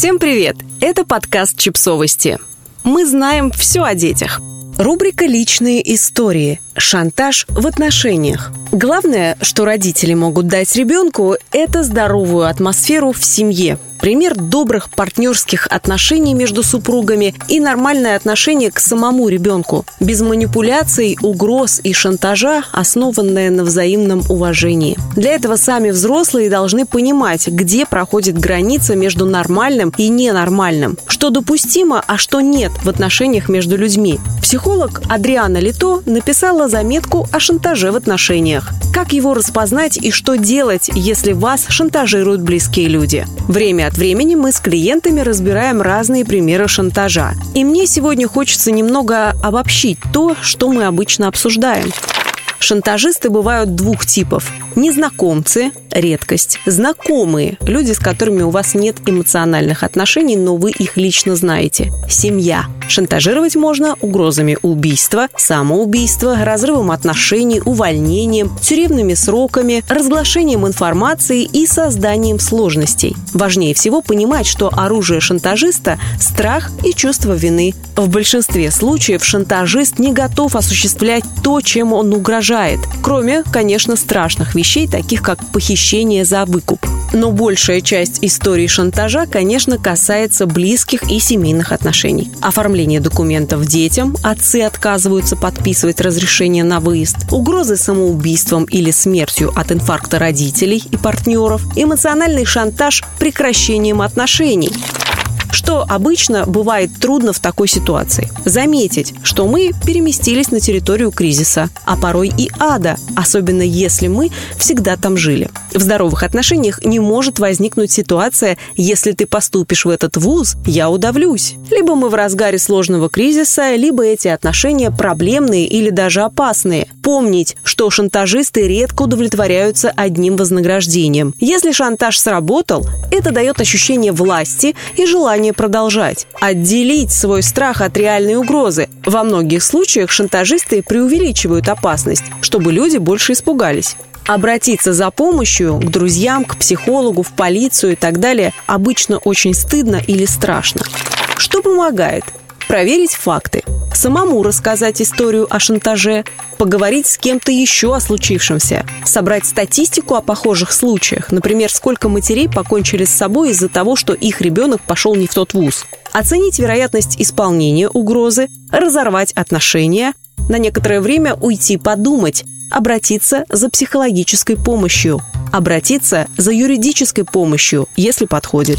Всем привет! Это подкаст «Чипсовости». Мы знаем все о детях. Рубрика «Личные истории. Шантаж в отношениях». Главное, что родители могут дать ребенку, это здоровую атмосферу в семье – Пример добрых партнерских отношений между супругами и нормальное отношение к самому ребенку. Без манипуляций, угроз и шантажа, основанное на взаимном уважении. Для этого сами взрослые должны понимать, где проходит граница между нормальным и ненормальным, что допустимо, а что нет в отношениях между людьми. Психолог Адриана Лито написала заметку о шантаже в отношениях. Как его распознать и что делать, если вас шантажируют близкие люди? Время от времени мы с клиентами разбираем разные примеры шантажа. И мне сегодня хочется немного обобщить то, что мы обычно обсуждаем. Шантажисты бывают двух типов. Незнакомцы – редкость. Знакомые – люди, с которыми у вас нет эмоциональных отношений, но вы их лично знаете. Семья – Шантажировать можно угрозами убийства, самоубийства, разрывом отношений, увольнением, тюремными сроками, разглашением информации и созданием сложностей. Важнее всего понимать, что оружие шантажиста – страх и чувство вины. В большинстве случаев шантажист не готов осуществлять то, чем он угрожает, кроме, конечно, страшных вещей, таких как похищение за выкуп. Но большая часть истории шантажа, конечно, касается близких и семейных отношений. Оформление документов детям, отцы отказываются подписывать разрешение на выезд, угрозы самоубийством или смертью от инфаркта родителей и партнеров, эмоциональный шантаж прекращением отношений. Что обычно бывает трудно в такой ситуации? Заметить, что мы переместились на территорию кризиса, а порой и ада, особенно если мы всегда там жили. В здоровых отношениях не может возникнуть ситуация, если ты поступишь в этот вуз, я удавлюсь. Либо мы в разгаре сложного кризиса, либо эти отношения проблемные или даже опасные. Помнить, что шантажисты редко удовлетворяются одним вознаграждением. Если шантаж сработал, это дает ощущение власти и желание продолжать. Отделить свой страх от реальной угрозы. Во многих случаях шантажисты преувеличивают опасность, чтобы люди больше испугались. Обратиться за помощью к друзьям, к психологу, в полицию и так далее обычно очень стыдно или страшно. Что помогает? Проверить факты – самому рассказать историю о шантаже, поговорить с кем-то еще о случившемся, собрать статистику о похожих случаях, например, сколько матерей покончили с собой из-за того, что их ребенок пошел не в тот вуз, оценить вероятность исполнения угрозы, разорвать отношения, на некоторое время уйти подумать, обратиться за психологической помощью, обратиться за юридической помощью, если подходит.